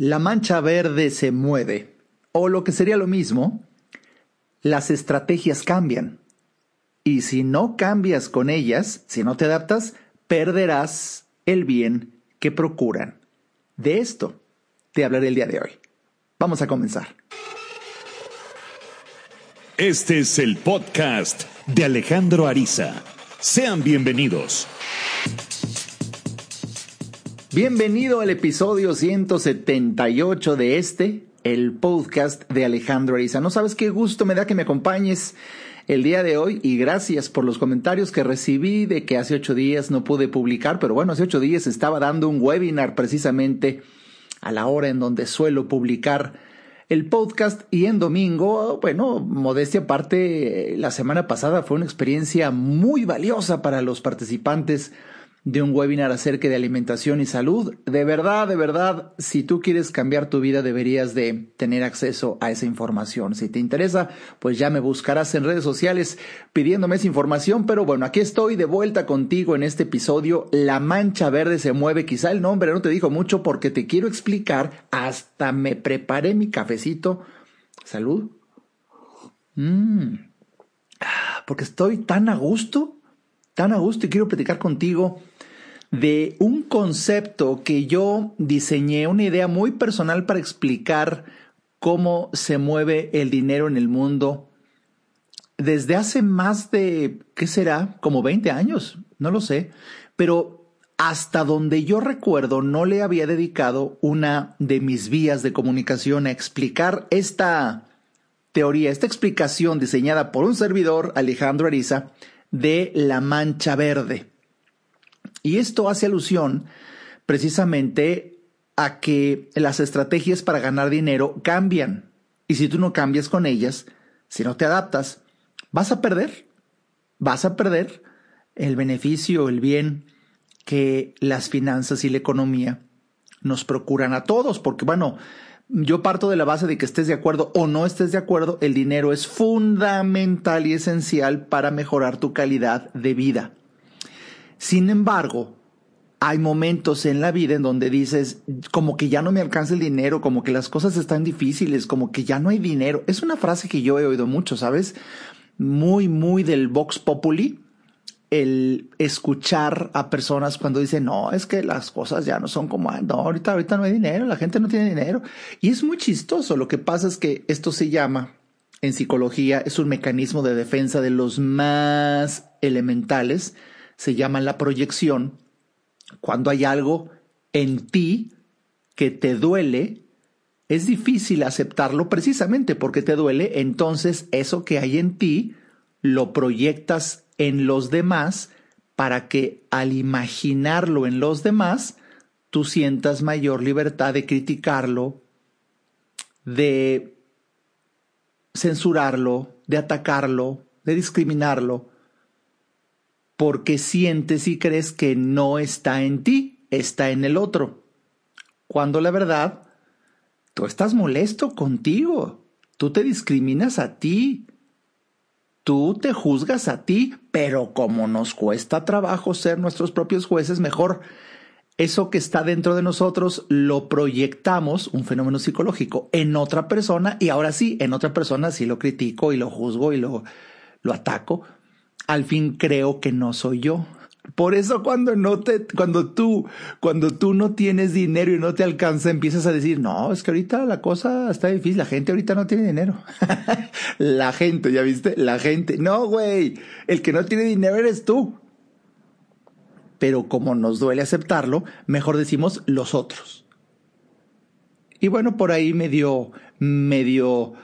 la mancha verde se mueve, o lo que sería lo mismo, las estrategias cambian. Y si no cambias con ellas, si no te adaptas, perderás el bien que procuran. De esto te hablaré el día de hoy. Vamos a comenzar. Este es el podcast de Alejandro Ariza. Sean bienvenidos. Bienvenido al episodio 178 de este, el podcast de Alejandro Ariza. No sabes qué gusto me da que me acompañes el día de hoy y gracias por los comentarios que recibí de que hace ocho días no pude publicar, pero bueno, hace ocho días estaba dando un webinar precisamente a la hora en donde suelo publicar el podcast y en domingo, bueno, modestia aparte, la semana pasada fue una experiencia muy valiosa para los participantes de un webinar acerca de alimentación y salud. De verdad, de verdad, si tú quieres cambiar tu vida deberías de tener acceso a esa información. Si te interesa, pues ya me buscarás en redes sociales pidiéndome esa información. Pero bueno, aquí estoy de vuelta contigo en este episodio. La mancha verde se mueve. Quizá el nombre no te dijo mucho porque te quiero explicar. Hasta me preparé mi cafecito. Salud. Mm. Ah, porque estoy tan a gusto, tan a gusto y quiero platicar contigo de un concepto que yo diseñé, una idea muy personal para explicar cómo se mueve el dinero en el mundo desde hace más de, ¿qué será? Como 20 años, no lo sé, pero hasta donde yo recuerdo no le había dedicado una de mis vías de comunicación a explicar esta teoría, esta explicación diseñada por un servidor, Alejandro Ariza, de la mancha verde. Y esto hace alusión precisamente a que las estrategias para ganar dinero cambian. Y si tú no cambias con ellas, si no te adaptas, vas a perder. Vas a perder el beneficio, el bien que las finanzas y la economía nos procuran a todos. Porque bueno, yo parto de la base de que estés de acuerdo o no estés de acuerdo, el dinero es fundamental y esencial para mejorar tu calidad de vida. Sin embargo, hay momentos en la vida en donde dices, como que ya no me alcanza el dinero, como que las cosas están difíciles, como que ya no hay dinero. Es una frase que yo he oído mucho, ¿sabes? Muy, muy del Vox Populi, el escuchar a personas cuando dicen, no, es que las cosas ya no son como, no, ahorita, ahorita no hay dinero, la gente no tiene dinero. Y es muy chistoso. Lo que pasa es que esto se llama, en psicología, es un mecanismo de defensa de los más elementales se llama la proyección, cuando hay algo en ti que te duele, es difícil aceptarlo precisamente porque te duele, entonces eso que hay en ti lo proyectas en los demás para que al imaginarlo en los demás, tú sientas mayor libertad de criticarlo, de censurarlo, de atacarlo, de discriminarlo porque sientes y crees que no está en ti, está en el otro. Cuando la verdad, tú estás molesto contigo, tú te discriminas a ti, tú te juzgas a ti, pero como nos cuesta trabajo ser nuestros propios jueces, mejor eso que está dentro de nosotros lo proyectamos, un fenómeno psicológico, en otra persona y ahora sí, en otra persona sí lo critico y lo juzgo y lo, lo ataco al fin creo que no soy yo. Por eso cuando no te, cuando tú, cuando tú no tienes dinero y no te alcanza, empiezas a decir, no, es que ahorita la cosa está difícil, la gente ahorita no tiene dinero. la gente, ¿ya viste? La gente. No, güey, el que no tiene dinero eres tú. Pero como nos duele aceptarlo, mejor decimos los otros. Y bueno, por ahí medio, medio,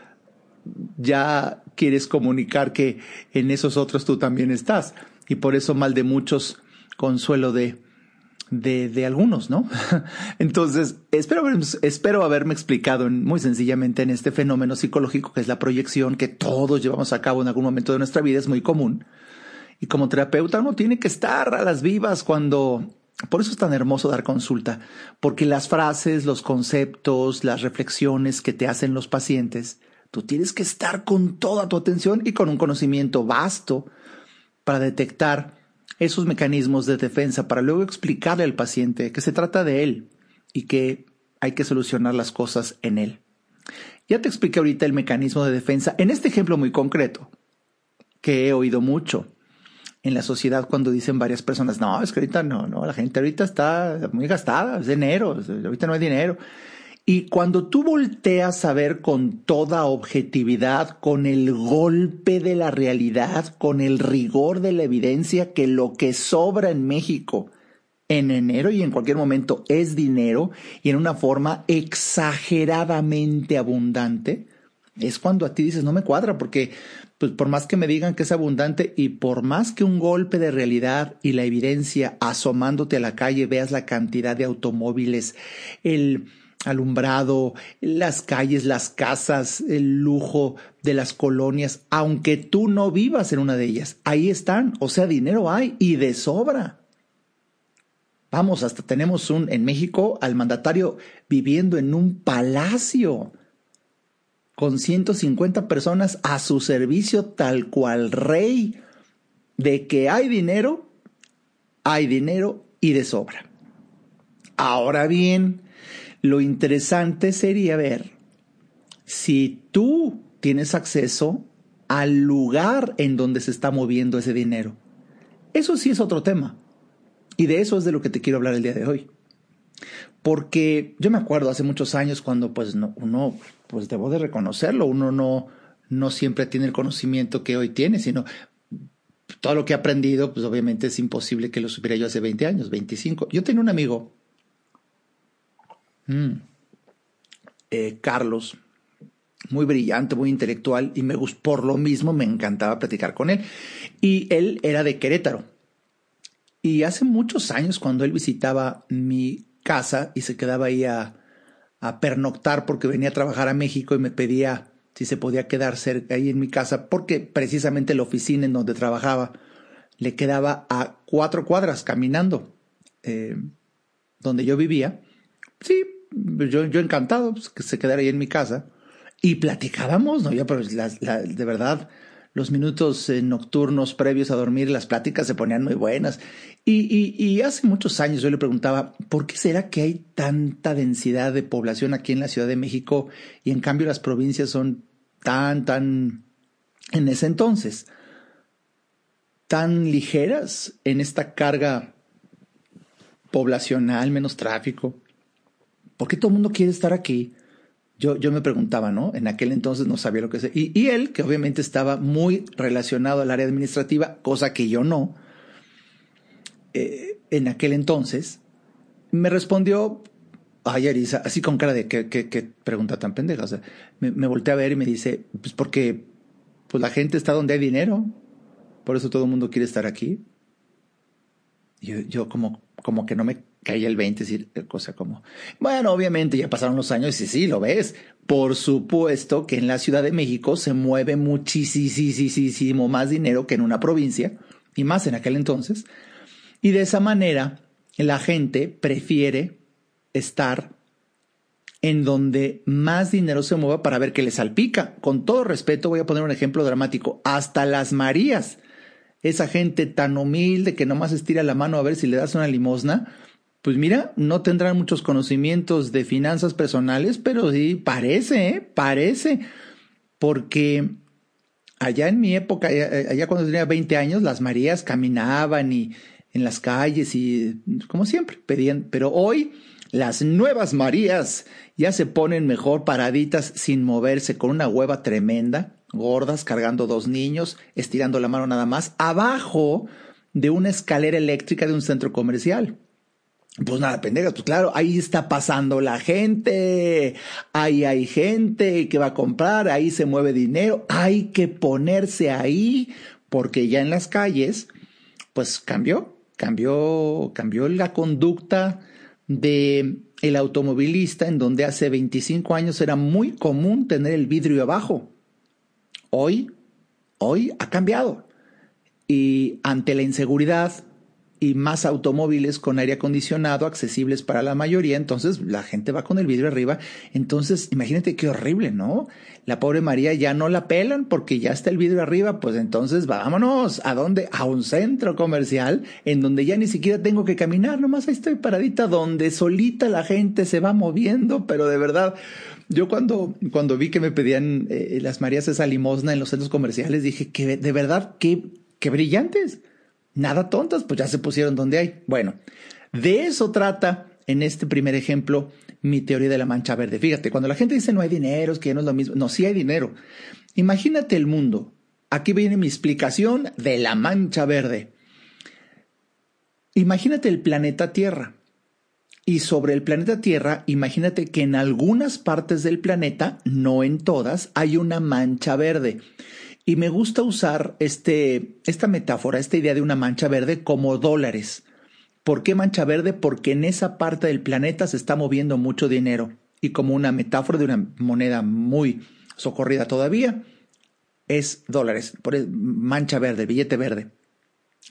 ya quieres comunicar que en esos otros tú también estás. Y por eso mal de muchos, consuelo de, de, de algunos, ¿no? Entonces, espero, espero haberme explicado muy sencillamente en este fenómeno psicológico que es la proyección que todos llevamos a cabo en algún momento de nuestra vida, es muy común. Y como terapeuta uno tiene que estar a las vivas cuando... Por eso es tan hermoso dar consulta, porque las frases, los conceptos, las reflexiones que te hacen los pacientes Tú tienes que estar con toda tu atención y con un conocimiento vasto para detectar esos mecanismos de defensa, para luego explicarle al paciente que se trata de él y que hay que solucionar las cosas en él. Ya te expliqué ahorita el mecanismo de defensa en este ejemplo muy concreto, que he oído mucho en la sociedad cuando dicen varias personas, no, es que ahorita no, no, la gente ahorita está muy gastada, es dinero, ahorita no hay dinero. Y cuando tú volteas a ver con toda objetividad, con el golpe de la realidad, con el rigor de la evidencia, que lo que sobra en México en enero y en cualquier momento es dinero y en una forma exageradamente abundante, es cuando a ti dices, no me cuadra, porque pues por más que me digan que es abundante y por más que un golpe de realidad y la evidencia asomándote a la calle veas la cantidad de automóviles, el alumbrado, las calles, las casas, el lujo de las colonias, aunque tú no vivas en una de ellas, ahí están, o sea, dinero hay y de sobra. Vamos, hasta tenemos un en México al mandatario viviendo en un palacio con 150 personas a su servicio tal cual rey, de que hay dinero, hay dinero y de sobra. Ahora bien, lo interesante sería ver si tú tienes acceso al lugar en donde se está moviendo ese dinero. Eso sí es otro tema. Y de eso es de lo que te quiero hablar el día de hoy. Porque yo me acuerdo hace muchos años cuando pues no, uno pues debo de reconocerlo, uno no, no siempre tiene el conocimiento que hoy tiene, sino todo lo que he aprendido, pues obviamente es imposible que lo supiera yo hace 20 años, 25. Yo tenía un amigo, mm, eh, Carlos, muy brillante, muy intelectual, y me por lo mismo me encantaba platicar con él. Y él era de Querétaro. Y hace muchos años, cuando él visitaba mi casa y se quedaba ahí a, a pernoctar porque venía a trabajar a México y me pedía si se podía quedar cerca ahí en mi casa, porque precisamente la oficina en donde trabajaba le quedaba a cuatro cuadras caminando, eh, donde yo vivía. Sí, yo, yo encantado pues, que se quedara ahí en mi casa y platicábamos, ¿no? Ya, pero de verdad, los minutos eh, nocturnos previos a dormir, las pláticas se ponían muy buenas. Y, y, hace muchos años yo le preguntaba, ¿por qué será que hay tanta densidad de población aquí en la Ciudad de México y en cambio las provincias son tan, tan, en ese entonces, tan ligeras en esta carga poblacional, menos tráfico? ¿Por qué todo el mundo quiere estar aquí? Yo, yo me preguntaba, ¿no? En aquel entonces no sabía lo que. Y, y él, que obviamente estaba muy relacionado al área administrativa, cosa que yo no, eh, en aquel entonces, me respondió, ay Arisa, así con cara de qué, pregunta tan pendeja. O sea, me, me volteé a ver y me dice, pues porque pues la gente está donde hay dinero, por eso todo el mundo quiere estar aquí. Yo, yo como, como que no me caía el 20, decir, eh, cosa como, bueno, obviamente ya pasaron los años y sí, lo ves. Por supuesto que en la Ciudad de México se mueve muchísimo más dinero que en una provincia, y más en aquel entonces. Y de esa manera, la gente prefiere estar en donde más dinero se mueva para ver qué le salpica. Con todo respeto, voy a poner un ejemplo dramático. Hasta las Marías, esa gente tan humilde que nomás estira la mano a ver si le das una limosna, pues mira, no tendrán muchos conocimientos de finanzas personales, pero sí, parece, ¿eh? parece, porque allá en mi época, allá cuando tenía 20 años, las Marías caminaban y en las calles y como siempre pedían, pero hoy las nuevas Marías ya se ponen mejor paraditas sin moverse con una hueva tremenda, gordas, cargando dos niños, estirando la mano nada más, abajo de una escalera eléctrica de un centro comercial. Pues nada, pendejas, pues claro, ahí está pasando la gente, ahí hay gente que va a comprar, ahí se mueve dinero, hay que ponerse ahí, porque ya en las calles, pues cambió, cambió, cambió la conducta de el automovilista en donde hace 25 años era muy común tener el vidrio abajo. Hoy, hoy ha cambiado. Y ante la inseguridad, y más automóviles con aire acondicionado accesibles para la mayoría, entonces la gente va con el vidrio arriba. Entonces, imagínate qué horrible, ¿no? La pobre María ya no la pelan porque ya está el vidrio arriba, pues entonces vámonos. ¿A dónde? A un centro comercial en donde ya ni siquiera tengo que caminar, nomás ahí estoy paradita, donde solita la gente se va moviendo, pero de verdad, yo cuando, cuando vi que me pedían eh, las Marías esa limosna en los centros comerciales, dije que de verdad, qué, qué brillantes nada tontas, pues ya se pusieron donde hay. Bueno, de eso trata en este primer ejemplo mi teoría de la mancha verde. Fíjate, cuando la gente dice no hay dinero, es que ya no es lo mismo. No, sí hay dinero. Imagínate el mundo. Aquí viene mi explicación de la mancha verde. Imagínate el planeta Tierra. Y sobre el planeta Tierra, imagínate que en algunas partes del planeta, no en todas, hay una mancha verde. Y me gusta usar este, esta metáfora, esta idea de una mancha verde como dólares. ¿Por qué mancha verde? Porque en esa parte del planeta se está moviendo mucho dinero. Y como una metáfora de una moneda muy socorrida todavía, es dólares, por mancha verde, billete verde.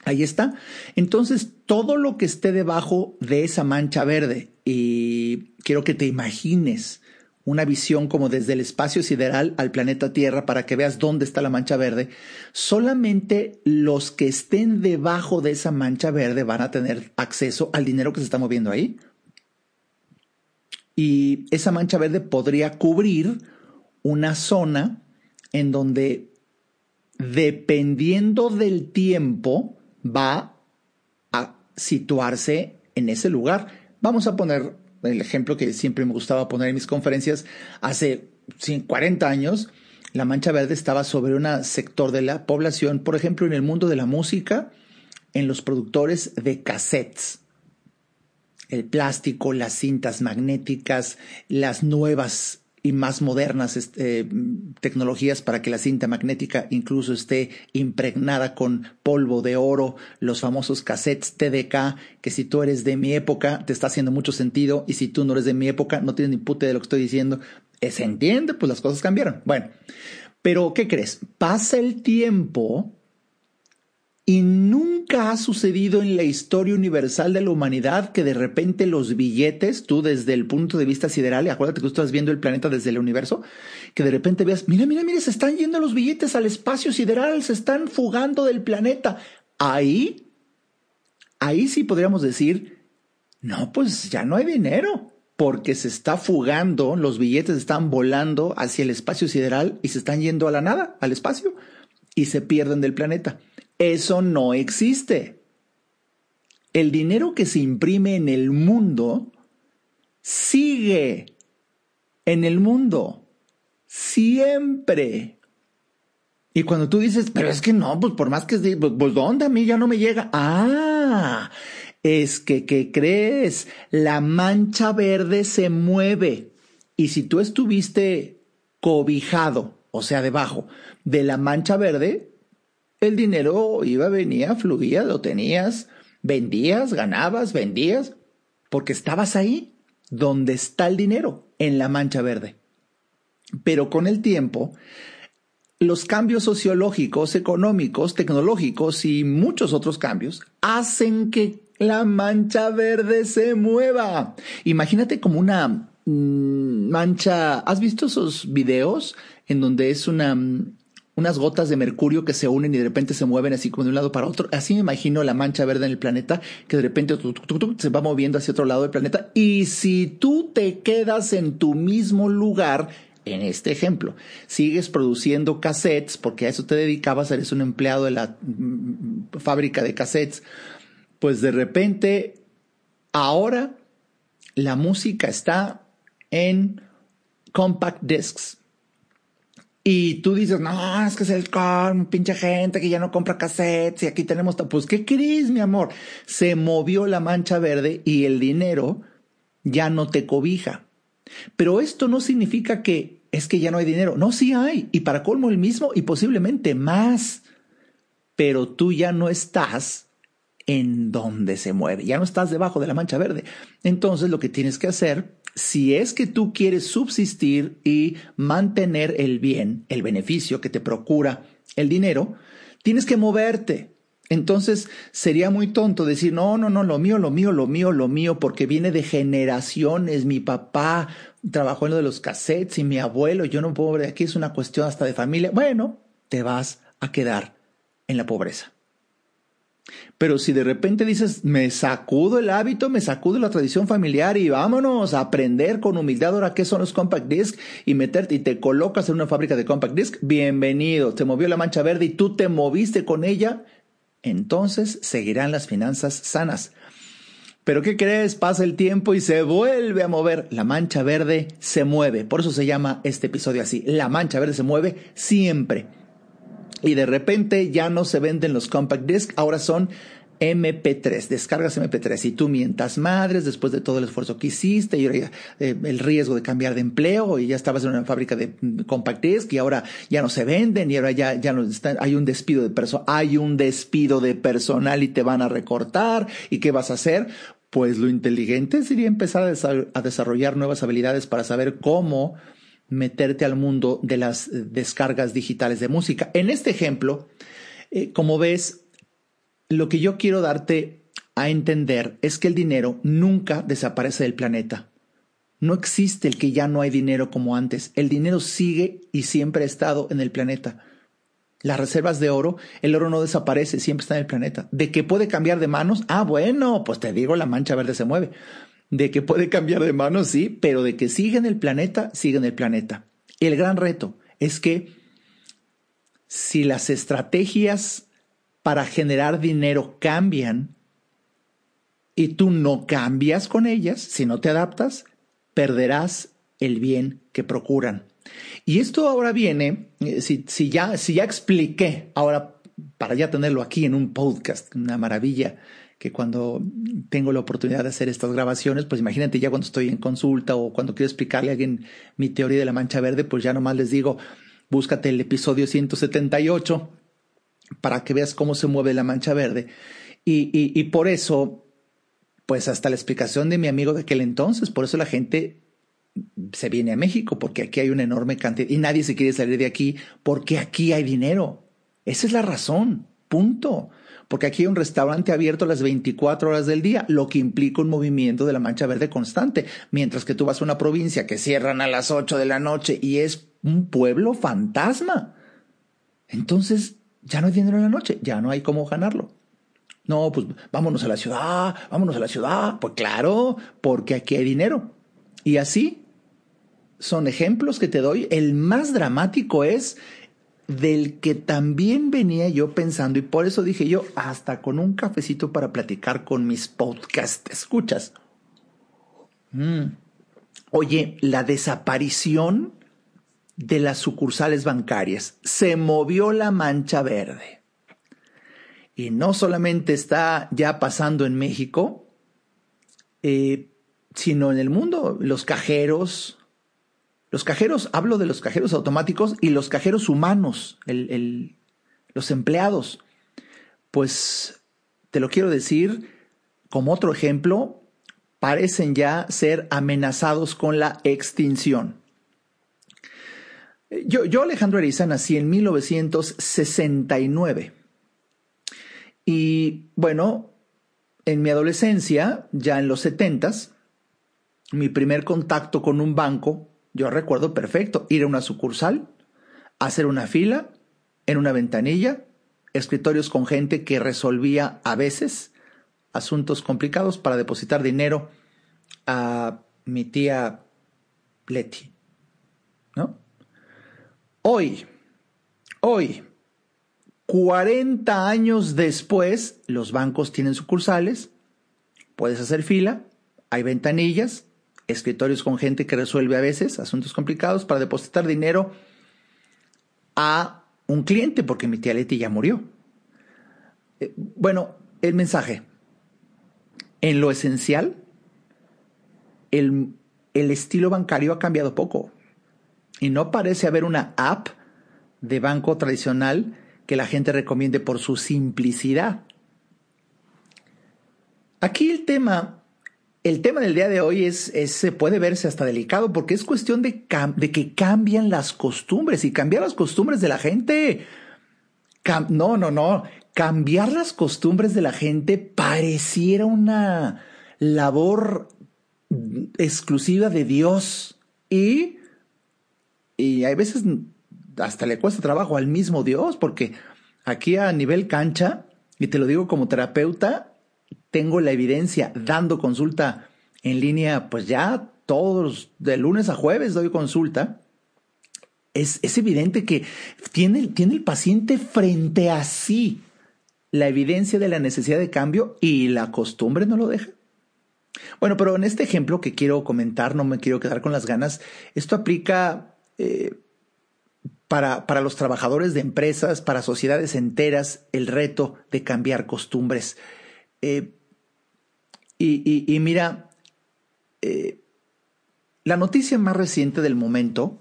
Ahí está. Entonces, todo lo que esté debajo de esa mancha verde, y quiero que te imagines una visión como desde el espacio sideral al planeta Tierra para que veas dónde está la mancha verde, solamente los que estén debajo de esa mancha verde van a tener acceso al dinero que se está moviendo ahí. Y esa mancha verde podría cubrir una zona en donde, dependiendo del tiempo, va a situarse en ese lugar. Vamos a poner el ejemplo que siempre me gustaba poner en mis conferencias, hace 40 años, la mancha verde estaba sobre un sector de la población, por ejemplo, en el mundo de la música, en los productores de cassettes. El plástico, las cintas magnéticas, las nuevas y más modernas este, tecnologías para que la cinta magnética incluso esté impregnada con polvo de oro, los famosos cassettes TDK, que si tú eres de mi época te está haciendo mucho sentido y si tú no eres de mi época no tienes ni pute de lo que estoy diciendo. Eh, ¿Se entiende? Pues las cosas cambiaron. Bueno, pero ¿qué crees? Pasa el tiempo y nunca ha sucedido en la historia universal de la humanidad que de repente los billetes, tú desde el punto de vista sideral, y acuérdate que tú estás viendo el planeta desde el universo, que de repente veas, mira, mira, mira, se están yendo los billetes al espacio sideral, se están fugando del planeta. Ahí, ahí sí podríamos decir, no, pues ya no hay dinero, porque se está fugando, los billetes están volando hacia el espacio sideral y se están yendo a la nada, al espacio, y se pierden del planeta. Eso no existe. El dinero que se imprime en el mundo sigue en el mundo. Siempre. Y cuando tú dices, pero es que no, pues por más que, pues, pues ¿dónde a mí ya no me llega? Ah, es que, ¿qué crees? La mancha verde se mueve. Y si tú estuviste cobijado, o sea, debajo de la mancha verde, el dinero iba, venía, fluía, lo tenías, vendías, ganabas, vendías, porque estabas ahí, donde está el dinero, en la mancha verde. Pero con el tiempo, los cambios sociológicos, económicos, tecnológicos y muchos otros cambios hacen que la mancha verde se mueva. Imagínate como una mm, mancha. ¿Has visto esos videos en donde es una mm, unas gotas de mercurio que se unen y de repente se mueven así como de un lado para otro. Así me imagino la mancha verde en el planeta que de repente se va moviendo hacia otro lado del planeta. Y si tú te quedas en tu mismo lugar, en este ejemplo, sigues produciendo cassettes, porque a eso te dedicabas, eres un empleado de la mm, fábrica de cassettes, pues de repente, ahora la música está en compact discs y tú dices, no, es que es el con, pinche gente que ya no compra cassettes y aquí tenemos, pues, ¿qué crees, mi amor? Se movió la mancha verde y el dinero ya no te cobija. Pero esto no significa que es que ya no hay dinero. No, sí hay. Y para colmo el mismo y posiblemente más. Pero tú ya no estás en donde se mueve. Ya no estás debajo de la mancha verde. Entonces lo que tienes que hacer si es que tú quieres subsistir y mantener el bien, el beneficio que te procura el dinero, tienes que moverte. Entonces sería muy tonto decir, no, no, no, lo mío, lo mío, lo mío, lo mío, porque viene de generaciones. Mi papá trabajó en lo de los cassettes y mi abuelo, yo no puedo ver, aquí es una cuestión hasta de familia. Bueno, te vas a quedar en la pobreza. Pero si de repente dices, me sacudo el hábito, me sacudo la tradición familiar y vámonos a aprender con humildad ahora qué son los compact disc y meterte y te colocas en una fábrica de compact disc, bienvenido. Te movió la mancha verde y tú te moviste con ella, entonces seguirán las finanzas sanas. Pero ¿qué crees? Pasa el tiempo y se vuelve a mover. La mancha verde se mueve. Por eso se llama este episodio así. La mancha verde se mueve siempre. Y de repente ya no se venden los compact disc, ahora son MP3, descargas MP3 y tú mientas madres después de todo el esfuerzo que hiciste y eh, el riesgo de cambiar de empleo y ya estabas en una fábrica de mm, compact disc y ahora ya no se venden y ahora ya, ya no está, hay un despido de personal, hay un despido de personal y te van a recortar y qué vas a hacer? Pues lo inteligente sería empezar a desarrollar nuevas habilidades para saber cómo meterte al mundo de las descargas digitales de música. En este ejemplo, eh, como ves, lo que yo quiero darte a entender es que el dinero nunca desaparece del planeta. No existe el que ya no hay dinero como antes. El dinero sigue y siempre ha estado en el planeta. Las reservas de oro, el oro no desaparece, siempre está en el planeta. ¿De que puede cambiar de manos? Ah, bueno, pues te digo, la mancha verde se mueve. De que puede cambiar de manos, sí, pero de que sigue en el planeta, sigue en el planeta. El gran reto es que si las estrategias para generar dinero cambian y tú no cambias con ellas, si no te adaptas, perderás el bien que procuran. Y esto ahora viene, eh, si, si, ya, si ya expliqué, ahora para ya tenerlo aquí en un podcast, una maravilla, que cuando tengo la oportunidad de hacer estas grabaciones, pues imagínate ya cuando estoy en consulta o cuando quiero explicarle a alguien mi teoría de la mancha verde, pues ya nomás les digo, búscate el episodio 178 para que veas cómo se mueve la mancha verde. Y, y, y por eso, pues hasta la explicación de mi amigo de aquel entonces, por eso la gente se viene a México, porque aquí hay una enorme cantidad y nadie se quiere salir de aquí porque aquí hay dinero. Esa es la razón, punto. Porque aquí hay un restaurante abierto las 24 horas del día, lo que implica un movimiento de la mancha verde constante. Mientras que tú vas a una provincia que cierran a las 8 de la noche y es un pueblo fantasma. Entonces, ya no hay dinero en la noche, ya no hay cómo ganarlo. No, pues vámonos a la ciudad, vámonos a la ciudad. Pues claro, porque aquí hay dinero. Y así son ejemplos que te doy. El más dramático es del que también venía yo pensando y por eso dije yo, hasta con un cafecito para platicar con mis podcast escuchas. Mm. Oye, la desaparición de las sucursales bancarias. Se movió la mancha verde. Y no solamente está ya pasando en México, eh, sino en el mundo. Los cajeros, los cajeros, hablo de los cajeros automáticos y los cajeros humanos, los empleados. Pues te lo quiero decir como otro ejemplo, parecen ya ser amenazados con la extinción. Yo, yo, Alejandro Ariza, nací en 1969. Y bueno, en mi adolescencia, ya en los 70 mi primer contacto con un banco, yo recuerdo perfecto, ir a una sucursal, hacer una fila en una ventanilla, escritorios con gente que resolvía a veces asuntos complicados para depositar dinero a mi tía Leti, ¿no? Hoy, hoy, 40 años después, los bancos tienen sucursales, puedes hacer fila, hay ventanillas, escritorios con gente que resuelve a veces asuntos complicados para depositar dinero a un cliente, porque mi tía Leti ya murió. Eh, bueno, el mensaje. En lo esencial, el, el estilo bancario ha cambiado poco y no parece haber una app de banco tradicional que la gente recomiende por su simplicidad. Aquí el tema, el tema del día de hoy es, se puede verse hasta delicado porque es cuestión de, de, que cambian las costumbres y cambiar las costumbres de la gente. no, no, no. cambiar las costumbres de la gente pareciera una labor exclusiva de Dios y, y hay veces hasta le cuesta trabajo al mismo Dios porque aquí a nivel cancha, y te lo digo como terapeuta, tengo la evidencia dando consulta en línea, pues ya todos de lunes a jueves doy consulta. Es, es evidente que tiene, tiene el paciente frente a sí la evidencia de la necesidad de cambio y la costumbre no lo deja. Bueno, pero en este ejemplo que quiero comentar, no me quiero quedar con las ganas, esto aplica eh, para, para, los trabajadores de empresas, para sociedades enteras, el reto de cambiar costumbres. Eh, y, mira, eh, la noticia más reciente del momento,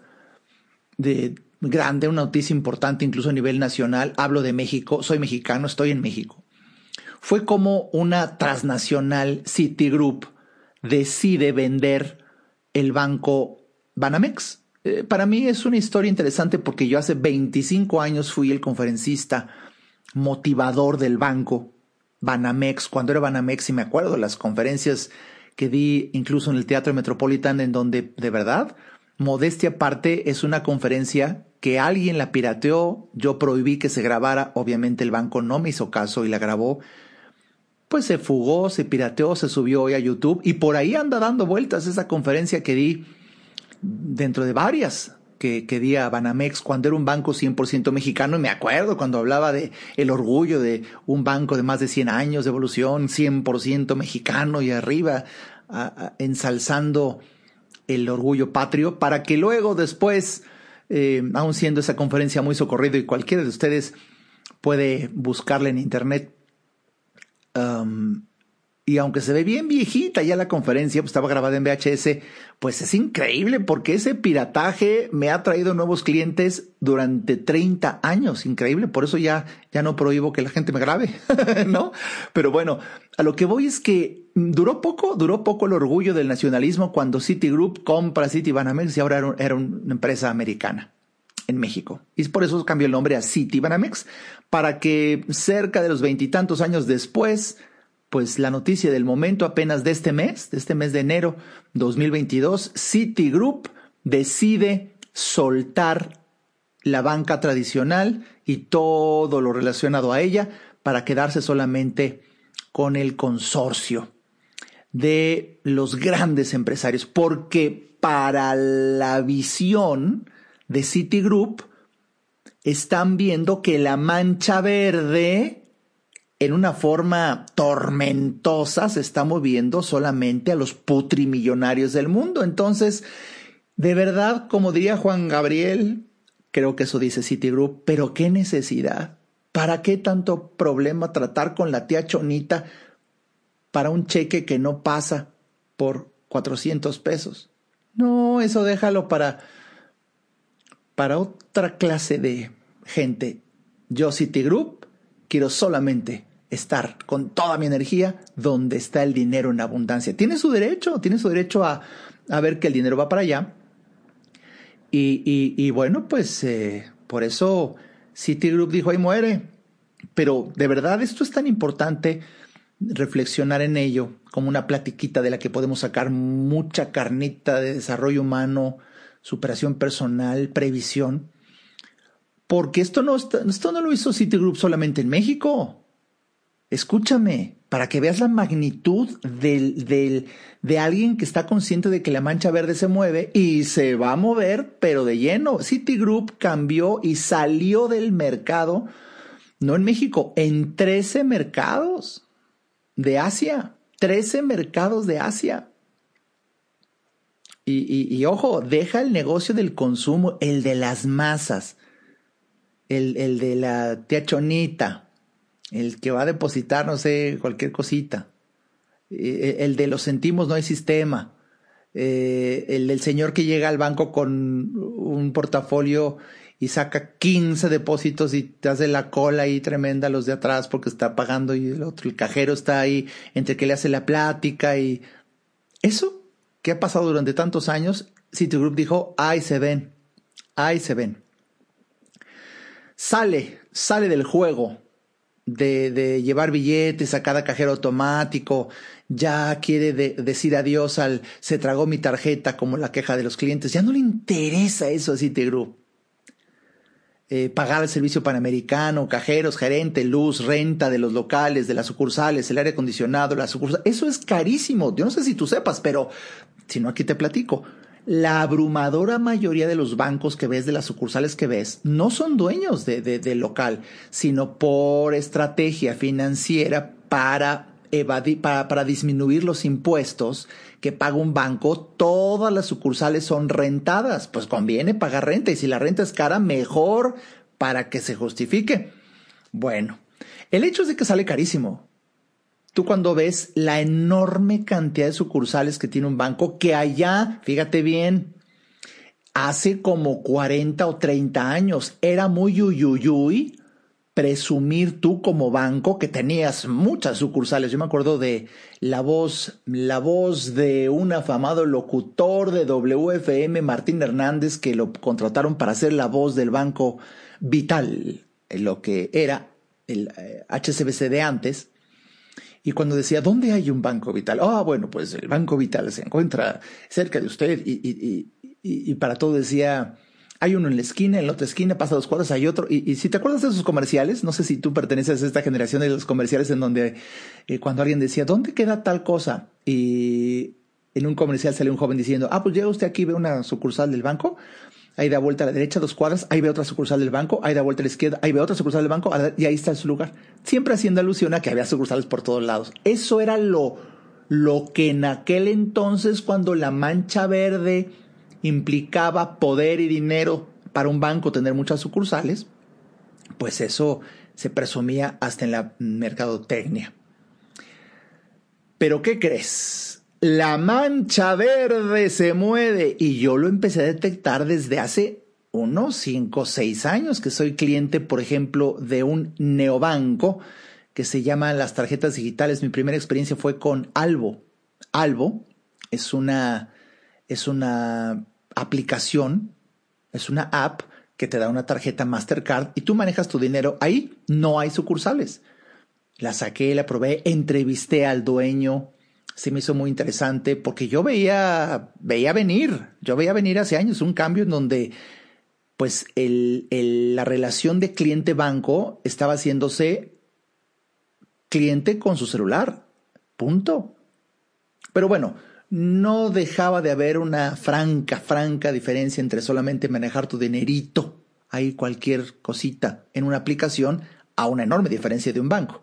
de, grande, una noticia importante incluso a nivel nacional, hablo de México, soy mexicano, estoy en México, fue como una transnacional Citigroup decide vender el banco Banamex. Eh, para mí es una historia interesante porque yo hace 25 años fui el conferencista motivador del banco Banamex, cuando era Banamex y me acuerdo las conferencias que di incluso en el Teatro Metropolitan en donde de verdad Modestia aparte es una conferencia que alguien la pirateó, yo prohibí que se grabara, obviamente el banco no me hizo caso y la grabó, pues se fugó, se pirateó, se subió hoy a YouTube y por ahí anda dando vueltas esa conferencia que di dentro de varias que, que di a Banamex cuando era un banco 100% mexicano y me acuerdo cuando hablaba de el orgullo de un banco de más de 100 años de evolución, 100% mexicano y arriba, ensalzando el orgullo patrio, para que luego después, eh, aun siendo esa conferencia muy socorrido y cualquiera de ustedes puede buscarla en internet, um, y aunque se ve bien viejita ya la conferencia, pues estaba grabada en VHS, pues es increíble porque ese pirataje me ha traído nuevos clientes durante 30 años. Increíble, por eso ya, ya no prohíbo que la gente me grabe, ¿no? Pero bueno, a lo que voy es que duró poco, duró poco el orgullo del nacionalismo cuando Citigroup compra Citibanamex y ahora era, era una empresa americana en México. Y por eso cambió el nombre a Citibanamex, para que cerca de los veintitantos años después, pues la noticia del momento apenas de este mes, de este mes de enero 2022, Citigroup decide soltar la banca tradicional y todo lo relacionado a ella para quedarse solamente con el consorcio de los grandes empresarios, porque para la visión de Citigroup están viendo que la mancha verde en una forma tormentosa se está moviendo solamente a los putrimillonarios del mundo. Entonces, de verdad, como diría Juan Gabriel, creo que eso dice Citigroup, pero qué necesidad. ¿Para qué tanto problema tratar con la tía Chonita para un cheque que no pasa por 400 pesos? No, eso déjalo para para otra clase de gente. Yo Citigroup quiero solamente estar con toda mi energía donde está el dinero en abundancia. Tiene su derecho, tiene su derecho a, a ver que el dinero va para allá. Y, y, bueno, pues eh, por eso Citigroup dijo, ahí muere. Pero de verdad esto es tan importante reflexionar en ello como una platiquita de la que podemos sacar mucha carnita de desarrollo humano, superación personal, previsión. Porque esto no, esto no lo hizo Citigroup solamente en México. Escúchame, para que veas la magnitud del, del, de alguien que está consciente de que la mancha verde se mueve y se va a mover, pero de lleno. Citigroup cambió y salió del mercado, no en México, en 13 mercados de Asia. 13 mercados de Asia. Y, y, y, ojo, deja el negocio del consumo, el de las masas, el, el de la tía Chonita, el que va a depositar, no sé, cualquier cosita, eh, el de los sentimos no hay sistema, eh, el del señor que llega al banco con un portafolio y saca 15 depósitos y te hace la cola ahí tremenda los de atrás porque está pagando y el otro, el cajero está ahí entre que le hace la plática y eso que ha pasado durante tantos años, Citigroup dijo, ahí se ven, ahí se ven. Sale, sale del juego de, de, llevar billetes a cada cajero automático, ya quiere decir adiós al se tragó mi tarjeta como la queja de los clientes, ya no le interesa eso a Citigroup. Eh, pagar el servicio panamericano, cajeros, gerente, luz, renta de los locales, de las sucursales, el aire acondicionado, la sucursal, eso es carísimo. Yo no sé si tú sepas, pero si no aquí te platico. La abrumadora mayoría de los bancos que ves, de las sucursales que ves, no son dueños de, del local, sino por estrategia financiera para para, para disminuir los impuestos que paga un banco, todas las sucursales son rentadas. Pues conviene pagar renta y si la renta es cara, mejor para que se justifique. Bueno, el hecho es de que sale carísimo. Tú cuando ves la enorme cantidad de sucursales que tiene un banco, que allá, fíjate bien, hace como 40 o 30 años era muy uyuyuy presumir tú como banco que tenías muchas sucursales. Yo me acuerdo de la voz, la voz de un afamado locutor de WFM, Martín Hernández, que lo contrataron para ser la voz del banco Vital, lo que era el HCBC eh, de antes. Y cuando decía, ¿dónde hay un banco vital? Ah, bueno, pues el banco vital se encuentra cerca de usted. Y, y, y, y para todo decía, hay uno en la esquina, en la otra esquina, pasa dos cuadras, hay otro. Y, si te acuerdas de esos comerciales, no sé si tú perteneces a esta generación de los comerciales en donde eh, cuando alguien decía, ¿dónde queda tal cosa? Y en un comercial sale un joven diciendo, ah, pues llega usted aquí, ve una sucursal del banco, ahí da vuelta a la derecha dos cuadras, ahí ve otra sucursal del banco, ahí da vuelta a la izquierda, ahí ve otra sucursal del banco, y ahí está su lugar. Siempre haciendo alusión a que había sucursales por todos lados. Eso era lo, lo que en aquel entonces, cuando la mancha verde implicaba poder y dinero para un banco tener muchas sucursales, pues eso se presumía hasta en la mercadotecnia. Pero ¿qué crees? La mancha verde se mueve y yo lo empecé a detectar desde hace unos 5 o 6 años que soy cliente, por ejemplo, de un neobanco que se llama las tarjetas digitales. Mi primera experiencia fue con Albo. Albo es una, es una aplicación, es una app que te da una tarjeta Mastercard y tú manejas tu dinero. Ahí no hay sucursales. La saqué, la probé, entrevisté al dueño. Se me hizo muy interesante porque yo veía, veía venir, yo veía venir hace años un cambio en donde pues el, la relación de cliente-banco estaba haciéndose cliente con su celular. Punto. Pero bueno, no dejaba de haber una franca, franca diferencia entre solamente manejar tu dinerito, ahí cualquier cosita en una aplicación, a una enorme diferencia de un banco.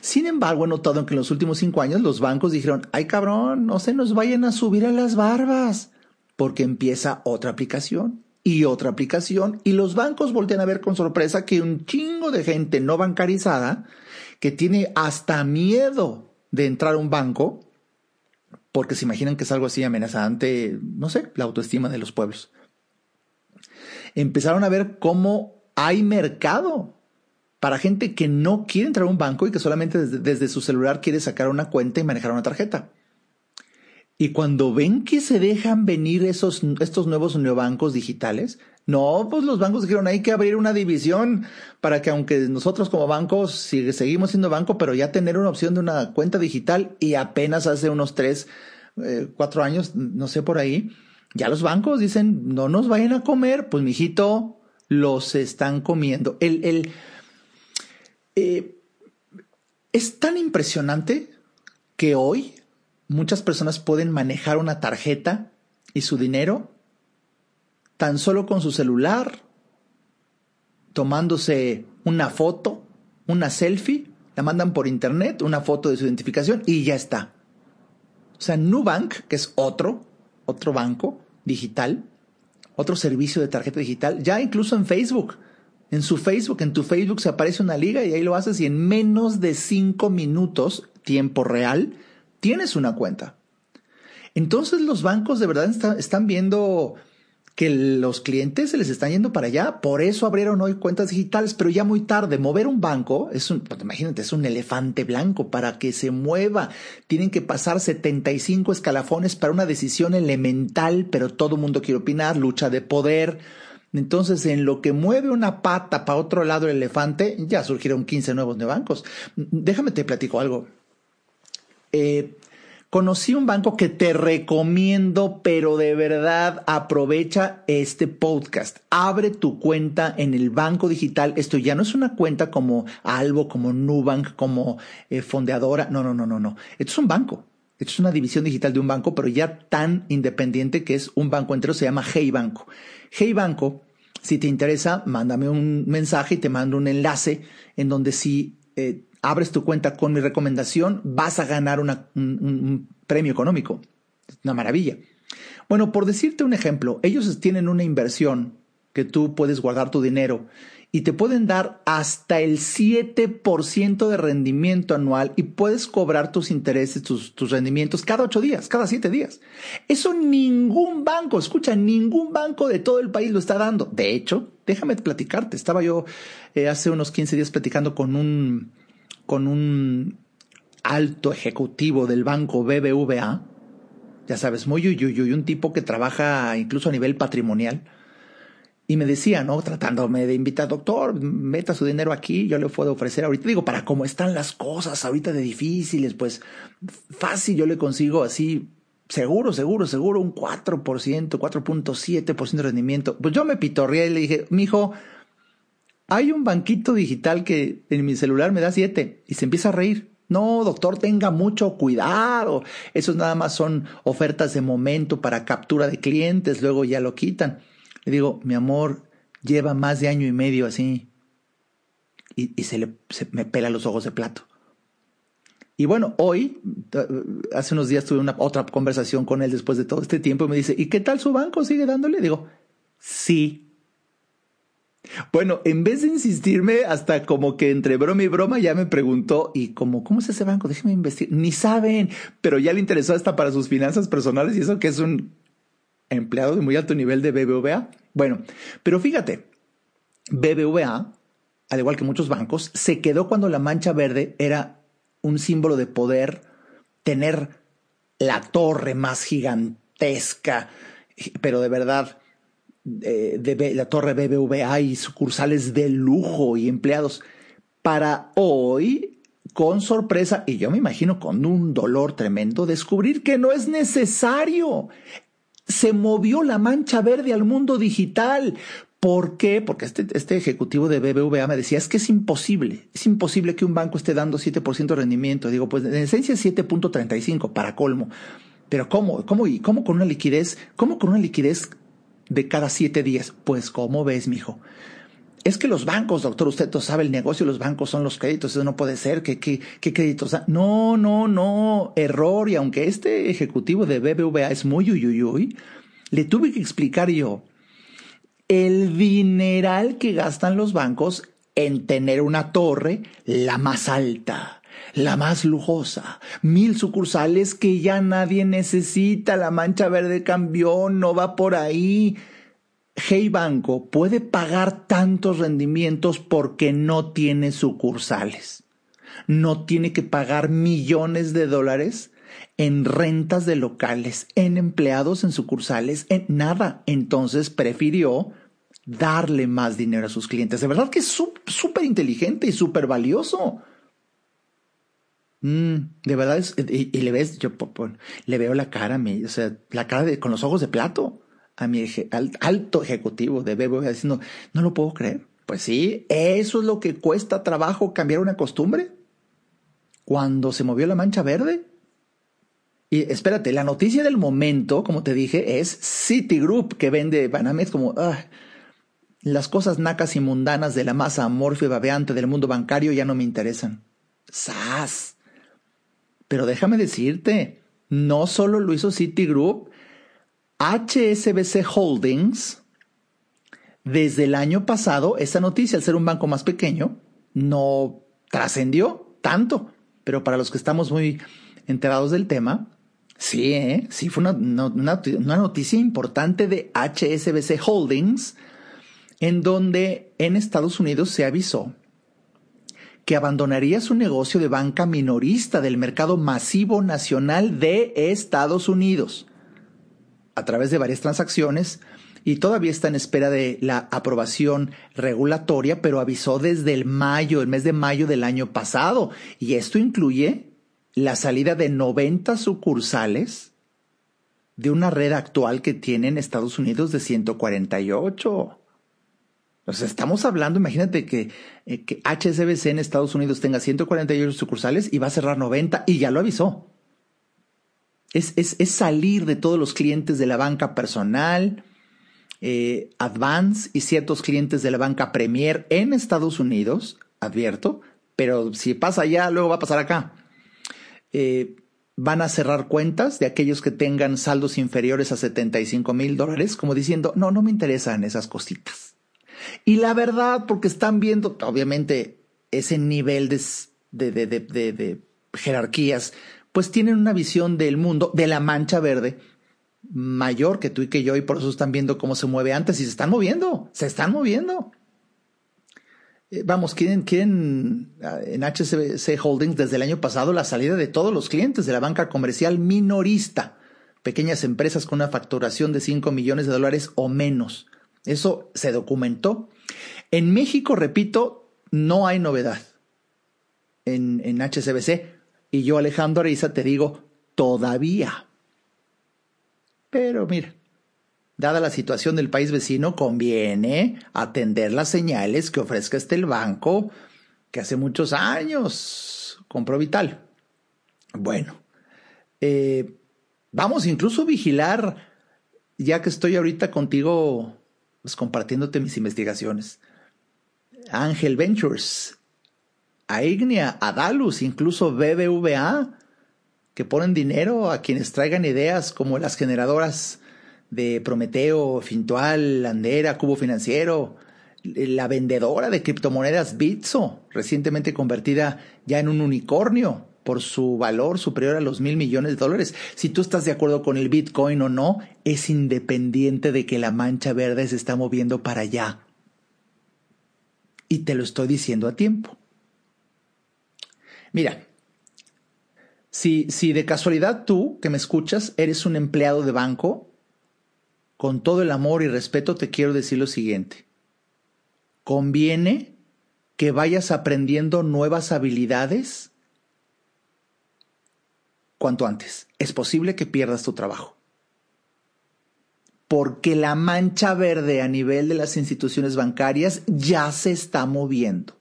Sin embargo, he notado que en los últimos cinco años los bancos dijeron, ay cabrón, no se nos vayan a subir a las barbas, porque empieza otra aplicación y otra aplicación y los bancos voltean a ver con sorpresa que un chingo de gente no bancarizada que tiene hasta miedo de entrar a un banco porque se imaginan que es algo así amenazante, no sé, la autoestima de los pueblos. Empezaron a ver cómo hay mercado para gente que no quiere entrar a un banco y que solamente desde, su celular quiere sacar una cuenta y manejar una tarjeta. Y cuando ven que se dejan venir esos, estos nuevos neobancos digitales, no, pues los bancos dijeron hay que abrir una división para que aunque nosotros como bancos seguimos siendo banco, pero ya tener una opción de una cuenta digital y apenas hace unos tres, eh, cuatro años, no sé por ahí, ya los bancos dicen no nos vayan a comer, pues mijito, los están comiendo. El, el, eh, es tan impresionante que hoy muchas personas pueden manejar una tarjeta y su dinero tan solo con su celular, tomándose una foto, una selfie, la mandan por internet, una foto de su identificación y ya está. O sea, Nubank, que es otro, otro banco digital, otro servicio de tarjeta digital, ya incluso en Facebook. En su Facebook, en tu Facebook se aparece una liga y ahí lo haces y en menos de cinco minutos, tiempo real, tienes una cuenta. Entonces los bancos de verdad están viendo que los clientes se les están yendo para allá. Por eso abrieron hoy cuentas digitales, pero ya muy tarde. Mover un banco es un, pues, imagínate, es un elefante blanco para que se mueva. Tienen que pasar 75 escalafones para una decisión elemental, pero todo mundo quiere opinar, lucha de poder. Entonces, en lo que mueve una pata para otro lado el elefante, ya surgieron 15 nuevos bancos. Déjame te platico algo. Eh, conocí un banco que te recomiendo, pero de verdad aprovecha este podcast. Abre tu cuenta en el banco digital. Esto ya no es una cuenta como Albo, como Nubank, como eh, Fondeadora. No, no, no, no, no. Esto es un banco. Esto es una división digital de un banco, pero ya tan independiente que es un banco entero. Se llama Hey Banco. Hey Banco, si te interesa, mándame un mensaje y te mando un enlace en donde si eh, abres tu cuenta con mi recomendación, vas a ganar un, un premio económico. Una maravilla. Bueno, por decirte un ejemplo, ellos tienen una inversión que tú puedes guardar tu dinero y te pueden dar hasta el 7% de rendimiento anual y puedes cobrar tus intereses, tus, tus, rendimientos cada ocho días, cada siete días. Eso ningún banco, escucha, ningún banco de todo el país lo está dando. De hecho, déjame platicarte, estaba yo eh, hace unos 15 días platicando con un, con un alto ejecutivo del banco BBVA, ya sabes, muy y un tipo que trabaja incluso a nivel patrimonial y me decía, ¿no? Tratándome de invitar, doctor, meta su dinero aquí, yo le puedo ofrecer ahorita. Digo, para cómo están las cosas ahorita de difíciles, pues fácil yo le consigo así, seguro, seguro, seguro, un 4%, 4.7% de rendimiento. Pues yo me pitorreé y le dije, mijo, hay un banquito digital que en mi celular me da 7 y se empieza a reír. No, doctor, tenga mucho cuidado. Esos nada más son ofertas de momento para captura de clientes, luego ya lo quitan. Le digo, mi amor, lleva más de año y medio así. Y, se, le, me pela los ojos de plato. Y bueno, hoy, hace unos días tuve una otra conversación con él después de todo este tiempo y me dice, ¿y qué tal su banco? ¿Sigue dándole? Digo, sí. Bueno, en vez de insistirme, hasta como que entre broma y broma ya me preguntó, ¿y cómo, cómo es ese banco? Déjeme investigar. Ni saben, pero ya le interesó hasta para sus finanzas personales y eso que es un empleado de muy alto nivel de BBVA. Bueno, pero fíjate, BBVA, al igual que muchos bancos, se quedó cuando la mancha verde era un símbolo de poder, tener la torre más gigantesca, pero de verdad, eh, la torre BBVA y sucursales de lujo y empleados. Para hoy, con sorpresa, y yo me imagino con un dolor tremendo, descubrir que no es necesario se movió la mancha verde al mundo digital. ¿Por qué? Porque este, este ejecutivo de BBVA me decía, es que es imposible, es imposible que un banco esté dando 7% de rendimiento. Digo, pues en esencia es 7.35 para colmo. Pero ¿cómo? ¿Cómo? ¿Y cómo con una liquidez? ¿Cómo con una liquidez de cada siete días? Pues, ¿cómo ves, mijo? Es que los bancos, doctor, usted no sabe el negocio, los bancos son los créditos, eso no puede ser, ¿qué, qué, qué créditos? No, no, no, error, y aunque este ejecutivo de BBVA es muy uyuyuy, le tuve que explicar yo el dineral que gastan los bancos en tener una torre la más alta, la más lujosa, mil sucursales que ya nadie necesita, la mancha verde cambió, no va por ahí. Hey Banco puede pagar tantos rendimientos porque no tiene sucursales. No tiene que pagar millones de dólares en rentas de locales, en empleados en sucursales, en nada. Entonces prefirió darle más dinero a sus clientes. De verdad que es súper inteligente y súper valioso. Mm, de verdad es, y, le ves, yo le veo la cara, o sea, la cara con los ojos de plato a mi alto ejecutivo de BBVA diciendo, no lo puedo creer. Pues sí, eso es lo que cuesta trabajo cambiar una costumbre. Cuando se movió la mancha verde. Y espérate, la noticia del momento, como te dije, es Citigroup, que vende Banamex como ah, las cosas nacas y mundanas de la masa amorfa y babeante del mundo bancario ya no me interesan. ¡Sas! Pero déjame decirte, no solo lo hizo Citigroup, HSBC Holdings, desde el año pasado, esta noticia, al ser un banco más pequeño, no trascendió tanto. Pero para los que estamos muy enterados del tema, sí, ¿eh? sí fue una, una noticia importante de HSBC Holdings, en donde en Estados Unidos se avisó que abandonaría su negocio de banca minorista del mercado masivo nacional de Estados Unidos a través de varias transacciones y todavía está en espera de la aprobación regulatoria, pero avisó desde el mayo, el mes de mayo del año pasado. Y esto incluye la salida de 90 sucursales de una red actual que tiene en Estados Unidos de 148. O sea, estamos hablando, imagínate que, eh, que HSBC en Estados Unidos tenga 148 sucursales y va a cerrar 90 y ya lo avisó. Es, es, es salir de todos los clientes de la banca personal, eh, Advance y ciertos clientes de la banca Premier en Estados Unidos, advierto, pero si pasa allá, luego va a pasar acá. Eh, van a cerrar cuentas de aquellos que tengan saldos inferiores a 75 mil dólares, como diciendo, no, no me interesan esas cositas. Y la verdad, porque están viendo, obviamente, ese nivel de, de, de, de jerarquías, pues tienen una visión del mundo, de la mancha verde, mayor que tú y que yo, y por eso están viendo cómo se mueve antes y se están moviendo, se están moviendo. Eh, vamos, quieren, quieren ah, en HCBC Holdings desde el año pasado la salida de todos los clientes de la banca comercial minorista, pequeñas empresas con una facturación de 5 millones de dólares o menos. Eso se documentó. En México, repito, no hay novedad en, en HCBC. Y yo, Alejandro Ariza, te digo, todavía. Pero mira, Dada la situación del país vecino, conviene atender las señales que ofrezca este el banco que hace muchos años compró Vital. Bueno, eh, vamos incluso a vigilar, ya que estoy ahorita contigo pues, compartiéndote mis investigaciones. Ángel Ventures, Aignia, Adalus, incluso BBVA, que ponen dinero a quienes traigan ideas como las generadoras de Prometeo, Fintual, Landera, Cubo Financiero, la vendedora de criptomonedas Bitso, recientemente convertida ya en un unicornio por su valor superior a los mil millones de dólares. Si tú estás de acuerdo con el Bitcoin o no, es independiente de que la mancha verde se está moviendo para allá. Y te lo estoy diciendo a tiempo. Mira, si, si de casualidad tú que me escuchas eres un empleado de banco, con todo el amor y respeto te quiero decir lo siguiente. Conviene que vayas aprendiendo nuevas habilidades cuanto antes. Es posible que pierdas tu trabajo. Porque la mancha verde a nivel de las instituciones bancarias ya se está moviendo.